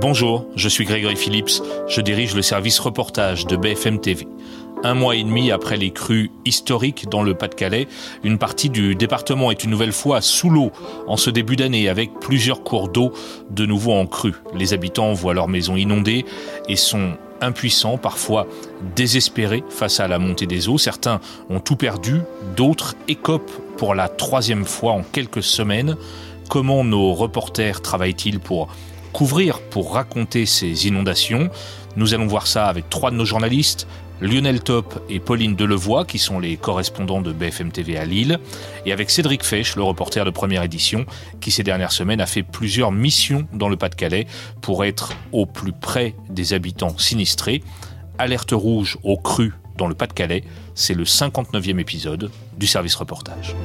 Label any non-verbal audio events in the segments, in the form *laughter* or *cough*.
Bonjour, je suis Grégory Phillips, je dirige le service reportage de BFM TV. Un mois et demi après les crues historiques dans le Pas-de-Calais, une partie du département est une nouvelle fois sous l'eau en ce début d'année avec plusieurs cours d'eau de nouveau en crue. Les habitants voient leurs maisons inondées et sont impuissants, parfois désespérés face à la montée des eaux. Certains ont tout perdu, d'autres écopent pour la troisième fois en quelques semaines. Comment nos reporters travaillent-ils pour couvrir, pour raconter ces inondations? Nous allons voir ça avec trois de nos journalistes. Lionel Top et Pauline Delevoye, qui sont les correspondants de BFM TV à Lille, et avec Cédric Fesch, le reporter de première édition, qui ces dernières semaines a fait plusieurs missions dans le Pas-de-Calais pour être au plus près des habitants sinistrés. Alerte rouge au cru dans le Pas-de-Calais, c'est le 59e épisode du service reportage.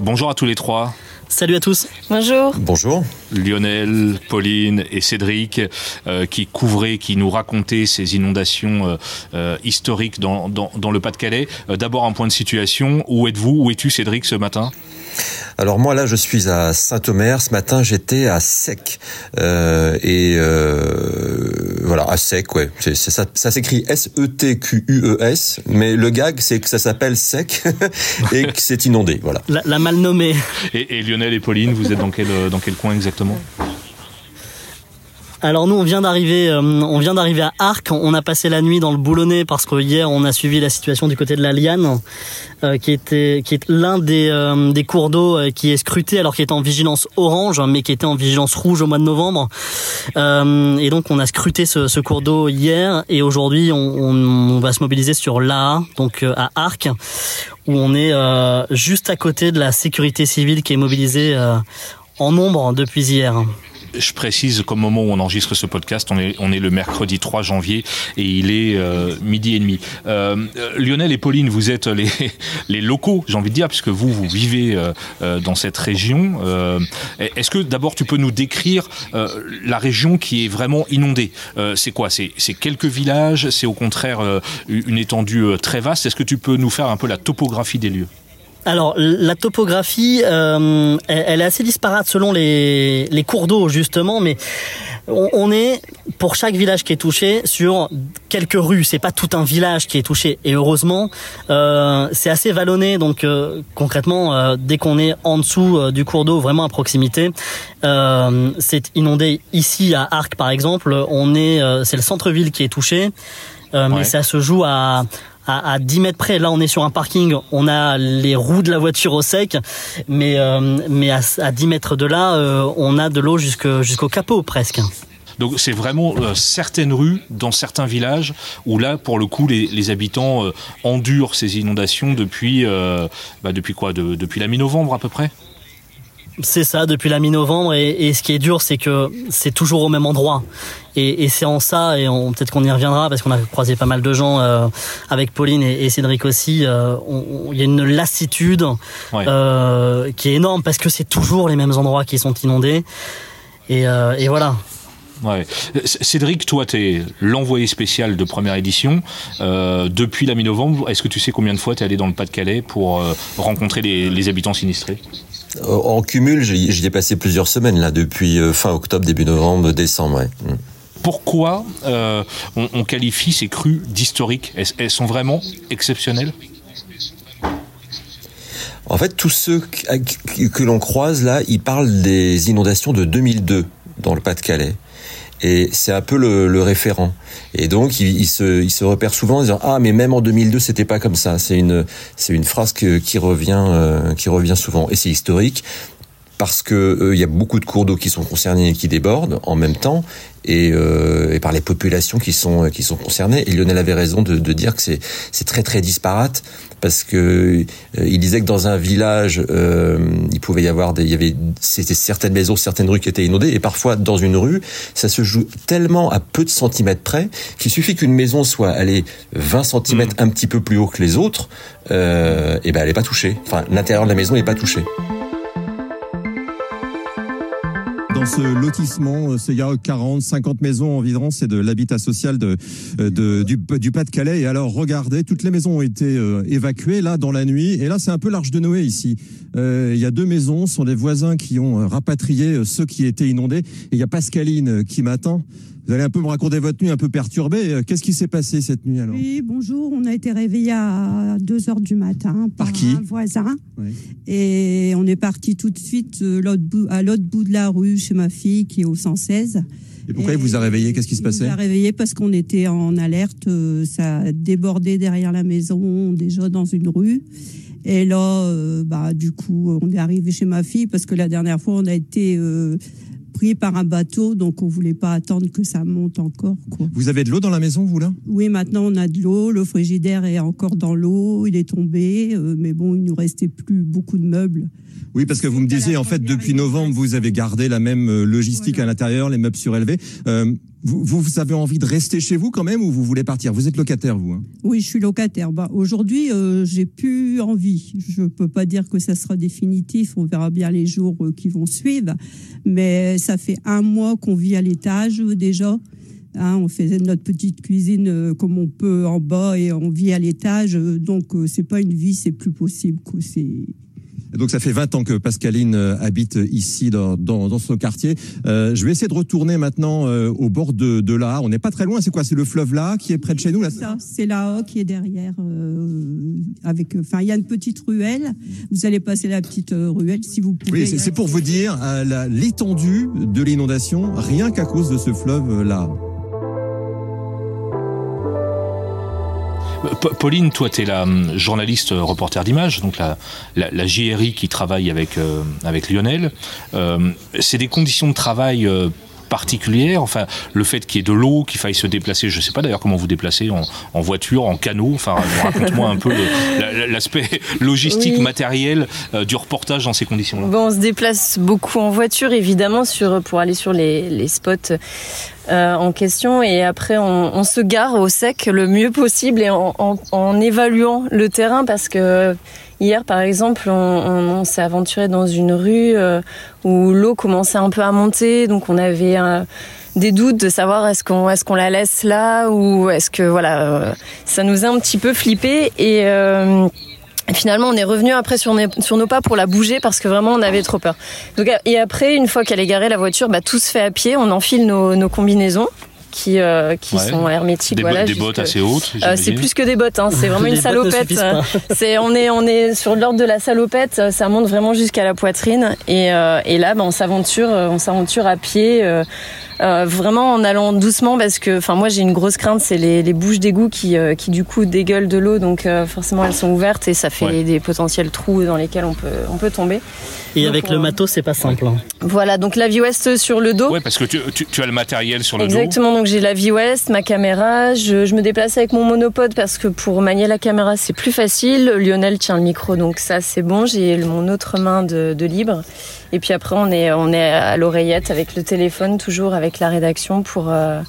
Bonjour à tous les trois. Salut à tous. Bonjour. Bonjour. Lionel, Pauline et Cédric euh, qui couvraient, qui nous racontaient ces inondations euh, euh, historiques dans, dans, dans le Pas-de-Calais. D'abord un point de situation. Où êtes-vous? Où es-tu Cédric ce matin? Alors moi là je suis à Saint-Omer. Ce matin j'étais à Sec euh, et euh, voilà à Sec ouais. C'est, ça, ça s'écrit S E T Q U E S, mais le gag c'est que ça s'appelle Sec *laughs* et que c'est inondé. Voilà. La, la mal nommée. Et, et, Lionel et Pauline, vous êtes dans quel dans quel coin exactement? Alors nous on vient d'arriver euh, on vient d'arriver à Arc, on a passé la nuit dans le Boulonnais parce que hier on a suivi la situation du côté de la Liane euh, qui était qui est l'un des euh, cours d'eau qui est scruté alors qu'il était en vigilance orange mais qui était en vigilance rouge au mois de novembre. Et donc on a scruté ce, cours d'eau hier et aujourd'hui on, va se mobiliser sur l'A donc à Arc où on est juste à côté de la sécurité civile qui est mobilisée en nombre depuis hier. Je précise qu'au moment où on enregistre ce podcast, on est, on est le mercredi 3 janvier et il est euh, midi et demi. Euh, Lionel et Pauline, vous êtes les, *laughs* les locaux, j'ai envie de dire, puisque vous, vous vivez euh, dans cette région. Euh, Est-ce que d'abord tu peux nous décrire euh, la région qui est vraiment inondée? Euh, C'est quoi? C'est quelques villages? C'est au contraire une étendue très vaste? Est-ce que tu peux nous faire un peu la topographie des lieux? Alors la topographie, euh, elle, elle, est assez disparate selon les, les cours d'eau justement, mais on, on, est pour chaque village qui est touché sur quelques rues. C'est pas tout un village qui est touché et heureusement euh, c'est assez vallonné. Donc euh, concrètement, euh, dès qu'on est en dessous euh, du cours d'eau, vraiment à proximité, euh, c'est inondé. Ici à Arc par exemple, on est, c'est le centre-ville qui est touché, ouais. mais ça se joue à à, à 10 mètres près. Là, on est sur un parking, on a les roues de la voiture au sec, mais, euh, à, à 10 mètres de là, euh, on a de l'eau jusqu'au jusqu capot presque. Donc c'est vraiment euh, certaines rues dans certains villages où là, pour le coup, les, habitants endurent ces inondations depuis, bah, depuis quoi? De, Depuis la mi-novembre à peu près? C'est ça, depuis la mi-novembre. Et, et, ce qui est dur, c'est que c'est toujours au même endroit. Et, et c'est en ça, et peut-être qu'on y reviendra, parce qu'on a croisé pas mal de gens euh, avec Pauline et, et Cédric aussi. Il euh, y a une lassitude ouais. euh, qui est énorme, parce que c'est toujours les mêmes endroits qui sont inondés. Et, et voilà. Ouais. Cédric, toi, tu es l'envoyé spécial de première édition. Euh, depuis la mi-novembre, est-ce que tu sais combien de fois tu es allé dans le Pas-de-Calais pour euh, rencontrer les, les, habitants sinistrés? En cumul, j'y ai passé plusieurs semaines, là, depuis euh, fin octobre, début novembre, décembre. Ouais. Mm. Pourquoi euh, on, on, qualifie ces crues d'historiques? Elles, elles sont vraiment exceptionnelles? En fait, tous ceux que, que l'on croise là, ils parlent des inondations de 2002 dans le Pas-de-Calais et c'est un peu le, référent. Et donc il, se, repère souvent en disant ah mais même en 2002 c'était pas comme ça. C'est une phrase qui revient euh, qui revient souvent et c'est historique parce que euh, il y a beaucoup de cours d'eau qui sont concernés et qui débordent en même temps et, euh, par les populations qui sont concernées. Et Lionel avait raison de, de dire que c'est c'est très très disparate parce que euh, il disait que dans un village euh, il pouvait y avoir des il y avait c'était certaines maisons certaines rues qui étaient inondées et parfois dans une rue ça se joue tellement à peu de centimètres près qu'il suffit qu'une maison soit allée 20 centimètres mmh. un petit peu plus haut que les autres euh, et ben elle est pas touchée enfin l'intérieur de la maison n'est pas touché dans ce lotissement. Euh, il y a 40, 50 maisons environ. C'est de l'habitat social euh, du, Pas-de-Calais. Et alors, regardez, toutes les maisons ont été euh, évacuées là dans la nuit. Et là, c'est un peu l'arche de Noé ici. Il y a deux maisons, ce sont des voisins qui ont rapatrié ceux qui étaient inondés. Et il y a Pascaline qui m'attend. Vous allez un peu me raconter votre nuit un peu perturbée. Qu'est-ce qui s'est passé cette nuit alors? Oui, bonjour. On a été réveillé à 2 heures du matin par, qui? un voisin. Et on est parti tout de suite euh, à l'autre bout de la rue chez ma fille qui est au 116. Et pourquoi il vous a réveillé Qu'est-ce qui se passait Il nous a réveillé parce qu'on était en alerte. Euh, ça a débordé derrière la maison, déjà dans une rue. Et là, euh, bah, du coup, on est arrivé chez ma fille parce que la dernière fois, on a été par un bateau, donc on voulait pas attendre que ça monte encore. Quoi. Vous avez de l'eau dans la maison, vous là? Oui, maintenant on a de l'eau. Le frigidaire est encore dans l'eau, il est tombé, euh, mais bon, il nous restait plus beaucoup de meubles. Oui, parce que vous me disiez, en fait, depuis novembre, vous avez gardé la même euh, logistique à l'intérieur, les meubles surélevés. Euh, vous, vous, avez envie de rester chez vous quand même ou vous voulez partir? Vous êtes locataire, vous hein? Oui, je suis locataire. Bah, Aujourd'hui, euh, j'ai plus envie. Je peux pas dire que ça sera définitif. On verra bien les jours euh, qui vont suivre. Mais ça fait un mois qu'on vit à l'étage déjà. Hein, on fait notre petite cuisine euh, comme on peut en bas et on vit à l'étage. donc, c'est pas une vie, c'est plus possible. C'est donc ça fait 20 ans que Pascaline euh, habite ici dans, dans, ce quartier. Euh, je vais essayer de retourner maintenant euh, au bord de, de là. On n'est pas très loin. C'est quoi? C'est le fleuve là qui est près de chez nous là? C'est là qui est derrière. avec, enfin, il y a une petite ruelle. Vous allez passer la petite ruelle si vous pouvez. Oui, c'est pour vous dire l'étendue de l'inondation rien qu'à cause de ce fleuve là. Pauline, toi, tu es la hum, journaliste euh, reporter d'image, donc la, JRI qui travaille avec, euh, Lionel. Euh, c'est des conditions de travail particulière Enfin, le fait qu'il y ait de l'eau, qu'il faille se déplacer, je ne sais pas d'ailleurs comment vous déplacez en, voiture, en canot. Enfin, *laughs* raconte-moi un peu l'aspect logistique, matériel du reportage dans ces conditions-là. Bon, on se déplace beaucoup en voiture, évidemment, sur, pour aller sur les, les spots euh, en question et après on, on, se gare au sec le mieux possible et en, en, en évaluant le terrain parce que hier par exemple on, s'est aventuré dans une rue euh, où l'eau commençait un peu à monter donc on avait euh, des doutes de savoir est-ce qu'on est-ce qu'on la laisse là ou est-ce que voilà ça nous a un petit peu flippé et finalement, on est revenu après sur, sur, nos pas pour la bouger parce que vraiment on avait trop peur. Et après, une fois qu'elle est garée la voiture, bah, tout se fait à pied. On enfile nos, nos combinaisons qui, euh, qui sont hermétiques. Des, voilà, des bottes assez hautes. Euh, c'est plus que des bottes, hein, c'est *laughs* vraiment une salopette. *laughs* C'est on est on est sur l'ordre de la salopette, ça monte vraiment jusqu'à la poitrine et, euh, et là, bah, on s'aventure, on s'aventure à pied. Euh, vraiment en allant doucement parce que enfin moi j'ai une grosse crainte c'est les, les, bouches d'égout qui, euh, qui du coup dégueulent de l'eau donc euh, forcément elles sont ouvertes et ça fait des potentiels trous dans lesquels on peut on peut tomber. Et avec le matos c'est pas simple. Hein. Voilà donc la vie ouest sur le dos. Ouais parce que tu, tu, tu as le matériel sur le dos. Exactement donc j'ai la vie ouest, ma caméra, je, je, me déplace avec mon monopode parce que pour manier la caméra c'est plus facile. Lionel tient le micro donc ça c'est bon j'ai mon autre main de, de libre. Et puis après, on est, on est à l'oreillette avec le téléphone, toujours avec la rédaction pour, euh,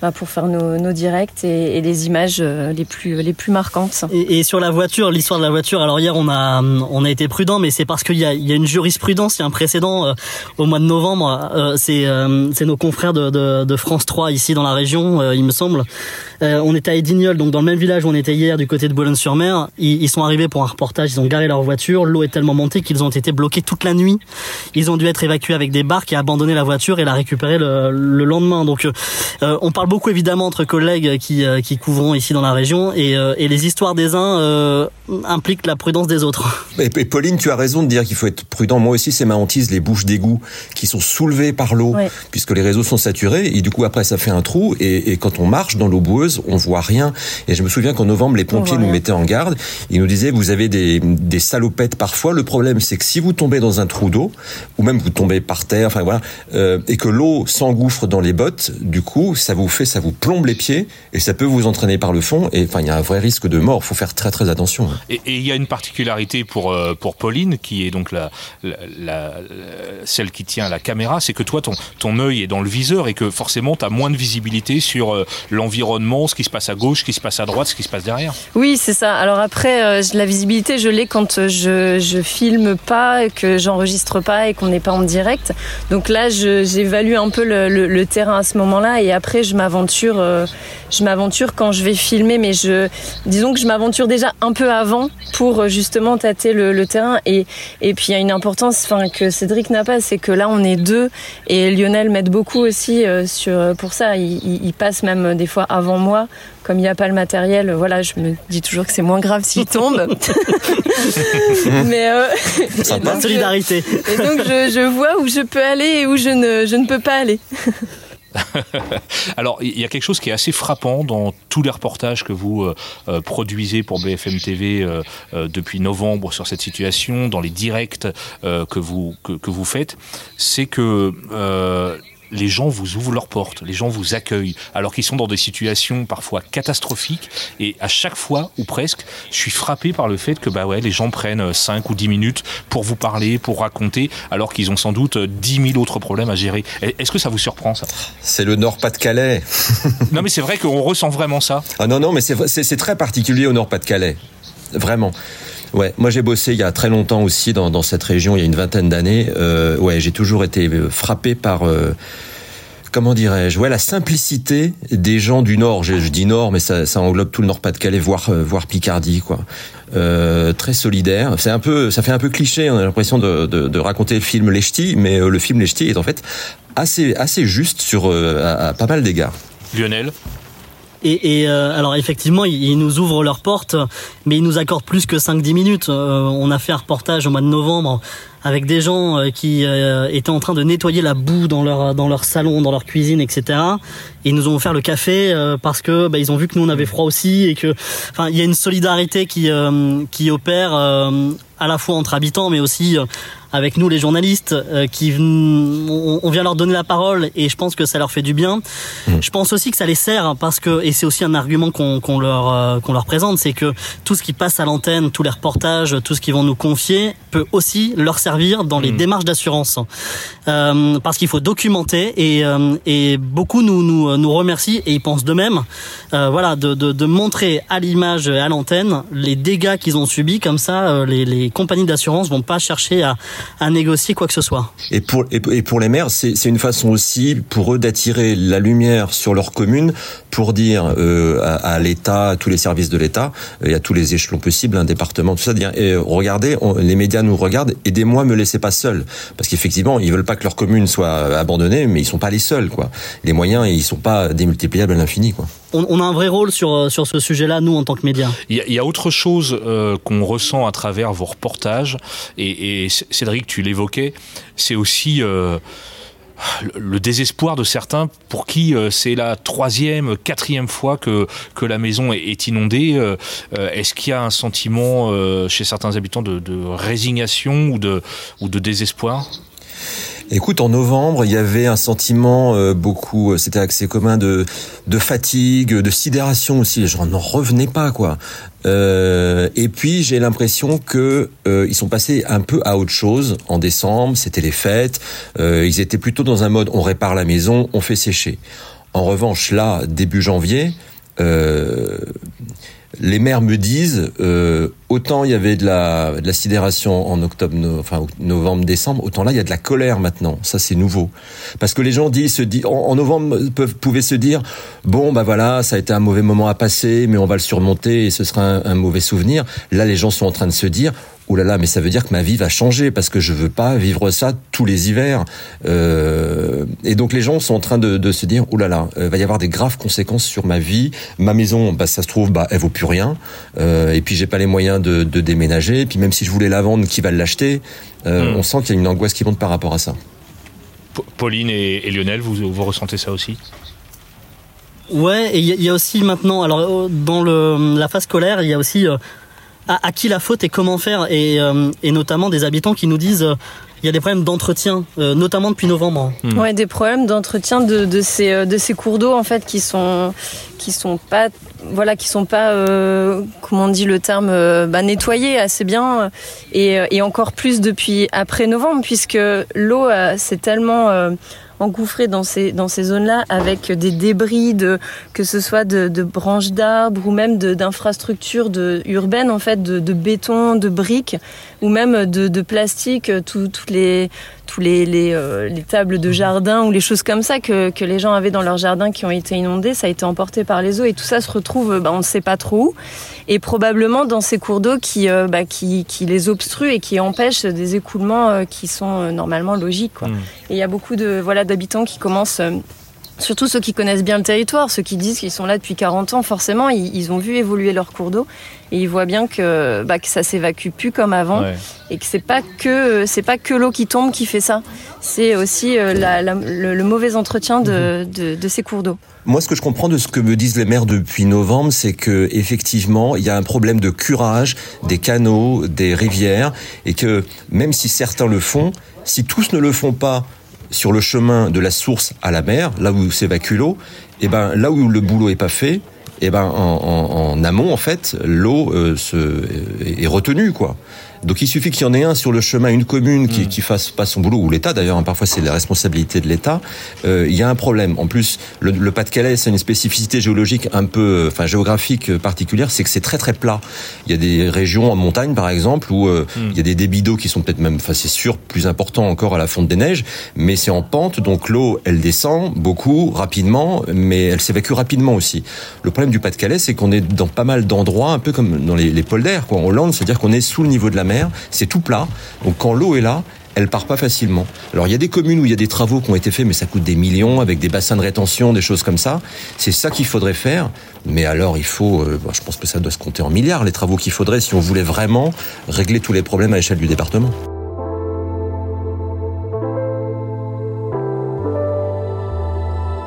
bah, pour faire nos, directs et, les images euh, les plus les plus marquantes. Et, sur la voiture, l'histoire de la voiture. Alors hier, on a on a été prudent, mais c'est parce qu'il y a, y a une jurisprudence, il y a un précédent euh, au mois de novembre. Euh, c'est euh, c'est nos confrères de, France 3 ici dans la région, il me semble. on était à Edignol, donc dans le même village où on était hier, du côté de Boulogne-sur-Mer. Ils, ils, sont arrivés pour un reportage, ils ont garé leur voiture. L'eau est tellement montée qu'ils ont été bloqués toute la nuit. Ils ont dû être évacués avec des barques et abandonner la voiture et la récupérer le, le lendemain. Donc on parle beaucoup évidemment entre collègues qui, euh, qui couvrons ici dans la région et, euh, et les histoires des uns euh, impliquent la prudence des autres. *laughs* Et, Pauline, tu as raison de dire qu'il faut être prudent. Moi aussi, c'est ma hantise, les bouches d'égout qui sont soulevées par l'eau puisque les réseaux sont saturés et du coup après ça fait un trou et, et quand on marche dans l'eau boueuse, on voit rien. Et je me souviens qu'en novembre, les pompiers nous mettaient en garde. Ils nous disaient vous avez des, des salopettes parfois. Le problème, c'est que si vous tombez dans un trou d'eau ou même vous tombez par terre, enfin voilà, euh, et que l'eau s'engouffre dans les bottes, du coup, ça vous ça vous plombe les pieds et ça peut vous entraîner par le fond. Et enfin, il y a un vrai risque de mort. Il faut faire très très attention. Et il y a une particularité pour euh, pour Pauline, qui est donc la, la, la celle qui tient la caméra, c'est que toi, ton ton œil est dans le viseur et que forcément, tu as moins de visibilité sur euh, l'environnement, ce qui se passe à gauche, ce qui se passe à droite, ce qui se passe derrière. Oui, c'est ça. Alors après, euh, la visibilité, je l'ai quand je je filme pas, que j'enregistre pas et qu'on n'est pas en direct. Donc là, j'évalue un peu le, le, le, terrain à ce moment-là et après, je m'aventure. Euh, je m'aventure quand je vais filmer, mais je, disons que je m'aventure déjà un peu avant pour euh, justement tâter le, le terrain. Et, et puis il y a une importance, enfin que Cédric n'a pas, c'est que là on est deux et Lionel m'aide beaucoup aussi euh, sur pour ça. Il, il, il, passe même des fois avant moi. Comme il n'y a pas le matériel, voilà, je me dis toujours que c'est moins grave s'il tombe. *laughs* mais euh, donc, solidarité. Et donc je, je vois où je peux aller et où je ne, je ne peux pas aller. *laughs* Alors, il y a quelque chose qui est assez frappant dans tous les reportages que vous euh, euh, produisez pour BFM TV euh, depuis novembre sur cette situation, dans les directs que, vous, que vous faites, c'est que les gens vous ouvrent leurs portes, les gens vous accueillent, alors qu'ils sont dans des situations parfois catastrophiques. Et à chaque fois, ou presque, je suis frappé par le fait que bah ouais, les gens prennent 5 ou 10 minutes pour vous parler, pour raconter, alors qu'ils ont sans doute 10 000 autres problèmes à gérer. Est-ce que ça vous surprend ça? C'est le Nord-Pas-de-Calais. *laughs* non mais c'est vrai qu'on ressent vraiment ça. Ah non, non, mais c'est très particulier au Nord-Pas-de-Calais. Vraiment. Ouais, moi j'ai bossé il y a très longtemps aussi dans, cette région, il y a une vingtaine d'années. Euh, ouais, j'ai toujours été frappé par euh, comment dirais-je, ouais, la simplicité des gens du Nord. Je, dis Nord, mais ça, englobe tout le Nord-Pas-de-Calais, voire, euh, voire Picardie, quoi. Euh, très solidaire. C'est un peu, ça fait un peu cliché. On a l'impression de, raconter le film Les Ch'tis, mais le film Les Ch'tis est en fait assez, assez juste sur à pas mal d'égards. Lionel? Et, et euh, alors effectivement, ils, nous ouvrent leurs portes, mais ils nous accordent plus que 5-10 minutes. Euh, on a fait un reportage au mois de novembre avec des gens euh, qui étaient en train de nettoyer la boue dans leur dans leur salon, dans leur cuisine, etc. Et ils nous ont offert le café parce que bah, ils ont vu que nous on avait froid aussi et que, enfin, il y a une solidarité qui qui opère à la fois entre habitants, mais aussi avec nous les journalistes euh, qui on, on, vient leur donner la parole et je pense que ça leur fait du bien. Mmh. Je pense aussi que ça les sert parce que et c'est aussi un argument qu'on qu leur euh, qu'on leur présente, c'est que tout ce qui passe à l'antenne, tous les reportages, tout ce qu'ils vont nous confier peut aussi leur servir dans les mmh. démarches d'assurance euh, parce qu'il faut documenter et, euh, et beaucoup nous, nous nous remercient et ils pensent de même. Euh, voilà de, de, de montrer à l'image à l'antenne les dégâts qu'ils ont subis comme ça les, les compagnies d'assurance vont pas chercher à à négocier quoi que ce soit. Et pour, et pour les maires, c'est une façon aussi pour eux d'attirer la lumière sur leur commune pour dire euh, à, l'État, à tous les services de l'État, et à tous les échelons possibles, un département, tout ça, dire et regardez, on, les médias nous regardent, aidez-moi, me laissez pas seul, parce qu'effectivement, ils veulent pas que leur commune soit abandonnée, mais ils sont pas les seuls, quoi. Les moyens, ils sont pas démultipliables à l'infini, quoi. On, a un vrai rôle sur sur ce sujet-là, nous en tant que médias. Il y, a autre chose euh, qu'on ressent à travers vos reportages, et, Cédric, tu l'évoquais, c'est aussi euh, le désespoir de certains pour qui euh, c'est la troisième, quatrième fois que, que la maison est, inondée. Euh, Est-ce qu'il y a un sentiment euh, chez certains habitants de, de résignation ou de, ou de désespoir? Écoute, en novembre, il y avait un sentiment euh, beaucoup, c'était assez commun de, de fatigue, de sidération aussi. Gens n'en revenaient pas, quoi. Euh, et puis j'ai l'impression que euh, ils sont passés un peu à autre chose en décembre. C'était les fêtes. Euh, ils étaient plutôt dans un mode on répare la maison, on fait sécher. En revanche, là, début janvier. Euh, les maires me disent euh, autant il y avait de la, de sidération en octobre, enfin novembre, décembre, autant là il y a de la colère maintenant. Ça c'est nouveau parce que les gens disent, se disent en, novembre peuvent pouvaient se dire bon bah voilà ça a été un mauvais moment à passer, mais on va le surmonter et ce sera un mauvais souvenir. Là les gens sont en train de se dire oh là là, mais ça veut dire que ma vie va changer parce que je veux pas vivre ça tous les hivers. Euh, et donc les gens sont en train de, de se dire, oh là là, il va y avoir des graves conséquences sur ma vie. Ma maison, bah, ça se trouve, bah, elle vaut plus rien. Euh, et puis j'ai pas les moyens de, de, déménager. Et puis même si je voulais la vendre, qui va l'acheter euh, mmh. On sent qu'il y a une angoisse qui monte par rapport à ça. Pauline et, et Lionel, vous, vous ressentez ça aussi? Ouais, et il y, y, a aussi maintenant, alors dans le, la phase scolaire, il y a aussi à, à, qui la faute et comment faire et, euh, et, notamment des habitants qui nous disent euh, il y a des problèmes d'entretien, euh, notamment depuis novembre. Hmm. Ouais, des problèmes d'entretien de, de, ces, de ces cours d'eau en fait qui sont qui sont pas voilà qui sont pas euh, comment on dit le terme euh, bah, nettoyés assez bien et, et encore plus depuis après novembre puisque l'eau c'est tellement engouffrés dans ces, dans ces zones-là avec des débris de, que ce soit de, branches d'arbres ou même d'infrastructures urbaines, en fait, de, de, béton, de briques ou même de, de plastique, toutes les, tous les, les, euh, les, tables de jardin ou les choses comme ça que, que, les gens avaient dans leur jardin qui ont été inondées, ça a été emporté par les eaux et tout ça se retrouve, bah, on ne sait pas trop où, et probablement dans ces cours d'eau qui, euh, bah, qui, qui, les obstruent et qui empêchent des écoulements euh, qui sont normalement logiques. Quoi. Mmh. Et il y a beaucoup de voilà d'habitants qui commencent Surtout ceux qui connaissent bien le territoire, ceux qui disent qu'ils sont là depuis 40 ans, forcément, ils, ont vu évoluer leur cours d'eau et ils voient bien que, bah, que ça s'évacue plus comme avant et que c'est pas que c'est pas que l'eau qui tombe qui fait ça, c'est aussi euh, la, la, le, mauvais entretien de, mhm. de, de ces cours d'eau. Moi, ce que je comprends de ce que me disent les maires depuis novembre, c'est que effectivement, il y a un problème de curage des canaux, des rivières, et que même si certains le font, si tous ne le font pas sur le chemin de la source à la mer, là où s'évacue l'eau, et eh ben là où le boulot est pas fait, et eh ben en, amont en fait, l'eau euh, se est retenue quoi. Donc il suffit qu'il y en ait un sur le chemin, une commune qui, mm. qui fasse pas son boulot, ou l'État d'ailleurs, hein, parfois c'est la responsabilité de l'État, euh, il y a un problème. En plus, le, le Pas-de-Calais, c'est une spécificité géologique un peu, euh, enfin géographique particulière, c'est que c'est très très plat. Il y a des régions en montagne par exemple, où euh, mm. il y a des débits d'eau qui sont peut-être même, enfin c'est sûr, plus importants encore à la fonte des neiges, mais c'est en pente, donc l'eau, elle descend beaucoup, rapidement, mais elle s'évacue rapidement aussi. Le problème du Pas-de-Calais, c'est qu'on est dans pas mal d'endroits, un peu comme dans les, les polders, quoi, en Hollande, c'est-à-dire qu'on est sous le niveau de la mer, c'est tout plat. Donc quand l'eau est là, elle part pas facilement. Alors il y a des communes où il y a des travaux qui ont été faits, mais ça coûte des millions avec des bassins de rétention, des choses comme ça. C'est ça qu'il faudrait faire. Mais alors il faut, euh, je pense que ça doit se compter en milliards les travaux qu'il faudrait si on voulait vraiment régler tous les problèmes à l'échelle du département.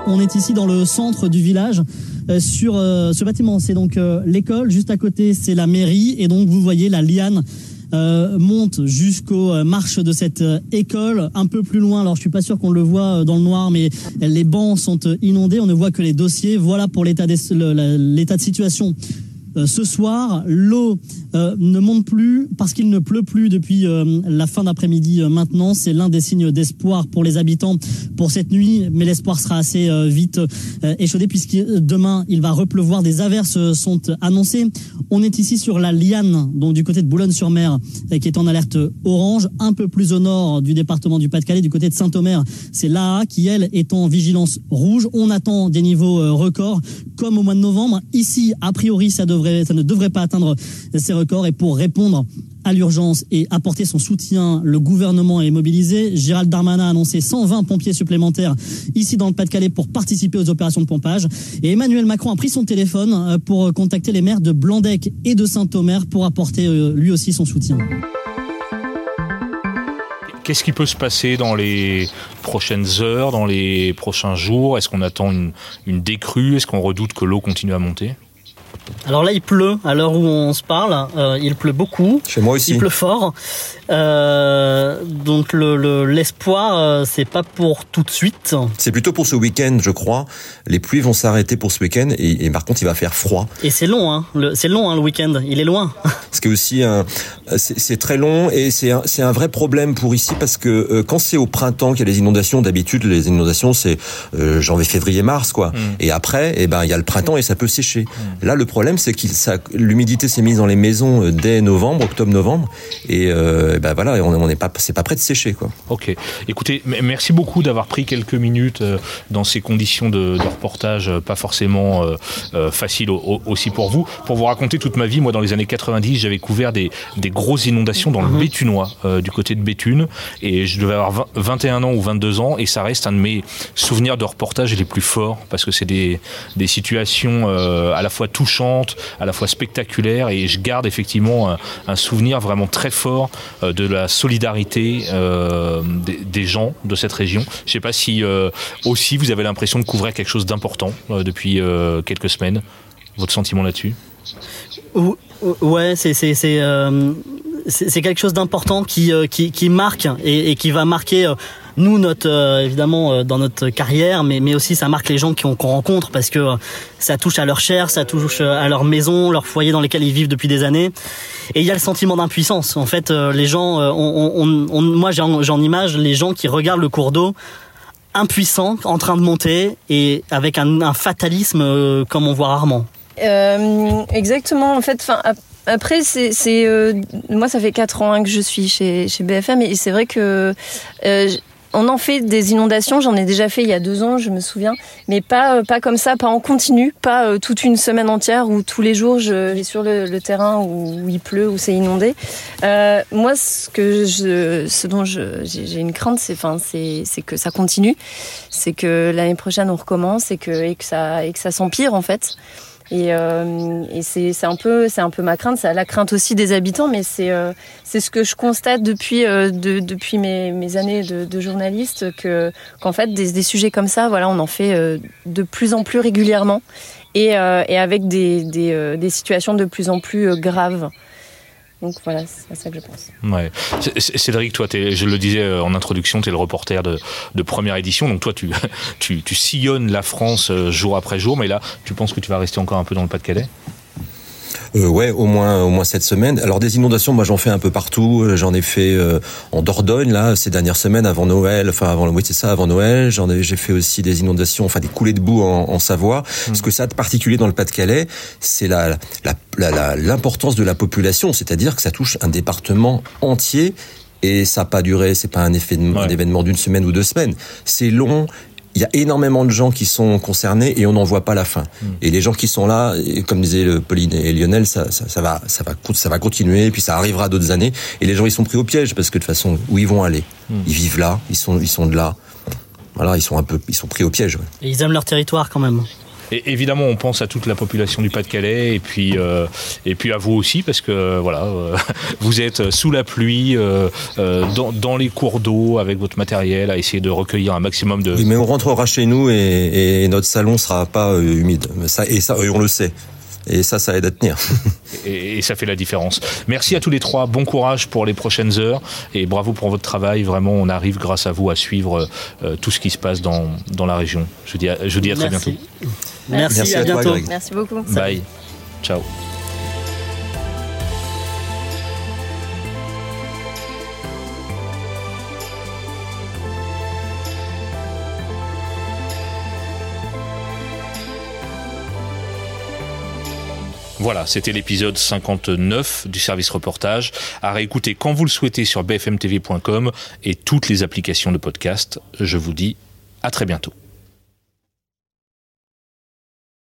On est ici dans le centre du village euh, sur euh, ce bâtiment. C'est donc l'école, juste à côté c'est la mairie et donc vous voyez la liane monte jusqu'aux marches de cette école. Un peu plus loin, alors je suis pas sûr qu'on le voit dans le noir, mais les bancs sont inondés. On ne voit que les dossiers. Voilà pour l'état de situation euh, ce soir, l'eau euh, ne monte plus parce qu'il ne pleut plus depuis euh, la fin d'après-midi maintenant. C'est l'un des signes d'espoir pour les habitants pour cette nuit, mais l'espoir sera assez vite échaudé puisque demain il va repleuvoir. Des averses sont annoncées. On est ici sur la Liane, donc du côté de Boulogne-sur-Mer, qui est en alerte orange, un peu plus au nord du département du Pas-de-Calais, du côté de Saint-Omer. C'est là qui elle est en vigilance rouge. On attend des niveaux records comme au mois de novembre. Ici, a priori, ça devrait ça ne devrait pas atteindre ces records. Et pour répondre à l'urgence et apporter son soutien, le gouvernement est mobilisé. Gérald Darmanin a annoncé 120 pompiers supplémentaires ici dans le Pas-de-Calais pour participer aux opérations de pompage. Et Emmanuel Macron a pris son téléphone euh, pour contacter les maires de Blandec et de Saint-Omer pour apporter euh, lui aussi son soutien. Qu'est-ce qui peut se passer dans les prochaines heures, dans les prochains jours? Est-ce qu'on attend une, une décrue? Est-ce qu'on redoute que l'eau continue à monter? Alors là, il pleut à l'heure où on se parle. Euh, il pleut beaucoup. Chez moi aussi. Il pleut fort. Euh, donc l'espoir, le, euh, c'est pas pour tout de suite. C'est plutôt pour ce week-end, je crois. Les pluies vont s'arrêter pour ce week-end et, et, par contre, il va faire froid. Et c'est long, hein. C'est long, hein, le week-end. Il est loin. *laughs* Ce qui est aussi c'est très long et c'est un, un vrai problème pour ici parce que euh, quand c'est au printemps qu'il y a les inondations, d'habitude les inondations c'est euh, janvier, février, mars quoi. Mm. Et après, eh ben il y a le printemps et ça peut sécher. Mm. Là, le problème c'est que l'humidité s'est mise dans les maisons euh, dès novembre, octobre-novembre et euh, ben voilà, on n'est pas c'est pas prêt de sécher quoi. Ok. Écoutez, merci beaucoup d'avoir pris quelques minutes dans ces conditions de, de reportage pas forcément euh, faciles aussi pour vous. Pour vous raconter toute ma vie, moi dans les années 90, j'avais couvert des, des grosses inondations dans le mhm. Béthunois, euh, du côté de Béthune. Et je devais avoir 21 ans ou 22 ans, et ça reste un de mes souvenirs de reportage les plus forts, parce que c'est des, des situations euh, à la fois touchantes, à la fois spectaculaires, et je garde effectivement un, souvenir vraiment très fort euh, de la solidarité euh, des, gens de cette région. Je sais pas si euh, aussi vous avez l'impression de couvrir quelque chose d'important depuis quelques semaines. Votre sentiment là-dessus? Ouais, c'est quelque chose d'important qui, marque et, qui va marquer nous notre évidemment dans notre carrière mais mais aussi ça marque les gens qu'on rencontre parce que ça touche à leur chair ça touche à leur maison leur foyer dans lesquels ils vivent depuis des années et il y a le sentiment d'impuissance en fait les gens on, on, on moi j'ai en image les gens qui regardent le cours d'eau impuissant, en train de monter et avec un, fatalisme euh, comme on voit rarement. Euh, exactement. En fait. Après, c'est, euh, moi, ça fait 4 ans hein, que je suis chez, chez BFM et c'est vrai que euh, on en fait des inondations, j'en ai déjà fait il y a deux ans, je me souviens, mais pas euh, pas comme ça, pas en continu, pas euh, toute une semaine entière où tous les jours je vais sur le, terrain où, il pleut, où c'est inondé. Euh, moi, ce que je, ce dont j'ai une crainte, c'est enfin c'est c'est que ça continue, c'est que l'année prochaine on recommence et que et que ça et que ça s'empire en fait. Et, euh, et c'est un peu c'est un peu ma crainte, c'est la crainte aussi des habitants, mais c'est euh, c'est ce que je constate depuis euh, de, depuis mes, mes années de, de journaliste que qu'en fait des, des, sujets comme ça, voilà, on en fait euh, de plus en plus régulièrement et, et avec des, des, des situations de plus en plus graves. Donc voilà, c'est ça que je pense. Cédric, toi, je le disais euh, en introduction, tu es le reporter de, première édition. Donc toi, tu, *laughs* tu, tu, sillonnes la France euh, jour après jour. Mais là, tu penses que tu vas rester encore un peu dans le Pas-de-Calais? Euh, ouais, au moins, au moins cette semaine. Alors des inondations, moi j'en fais un peu partout. Euh, j'en ai fait euh, en Dordogne là ces dernières semaines avant Noël. Enfin avant, oui c'est ça, avant Noël. J'en ai, j'ai fait aussi des inondations, enfin des coulées de boue en, en Savoie. Mmh. Ce que ça a de particulier dans le Pas-de-Calais, c'est la, la, l'importance de la population, c'est-à-dire que ça touche un département entier et ça n'a pas duré, c'est pas un, effet de, ouais. un événement d'une semaine ou deux semaines. C'est long il y a énormément de gens qui sont concernés et on n'en voit pas la fin. Mm. Et les gens qui sont là, comme disaient Pauline et Lionel, ça, ça, ça, va, ça va, ça va continuer, puis ça arrivera d'autres années. Et les gens, ils sont pris au piège parce que de toute façon, où ils vont aller? Mm. Ils vivent là, ils sont, ils sont de là. Voilà, ils sont un peu, ils sont pris au piège. Ouais. Et ils aiment leur territoire quand même. Et évidemment, on pense à toute la population du Pas-de-Calais et puis euh, et puis à vous aussi parce que voilà, euh, *laughs* vous êtes sous la pluie, euh, dans, les cours d'eau avec votre matériel à essayer de recueillir un maximum de. Mais on rentrera chez nous et, et notre salon sera pas humide. Ça et ça, on le sait. Et ça, ça aide à tenir. *laughs* et, et, ça fait la différence. Merci à tous les trois. Bon courage pour les prochaines heures et bravo pour votre travail. Vraiment, on arrive grâce à vous à suivre euh, tout ce qui se passe dans, dans la région. Je dis à, je dis à très Merci. bientôt. Merci, Merci à, à, bientôt. Toi, Merci beaucoup. Bye. Ciao. Voilà, c'était l'épisode 59 du service reportage, à réécouter quand vous le souhaitez sur bfmtv.com et toutes les applications de podcast. Je vous dis à très bientôt.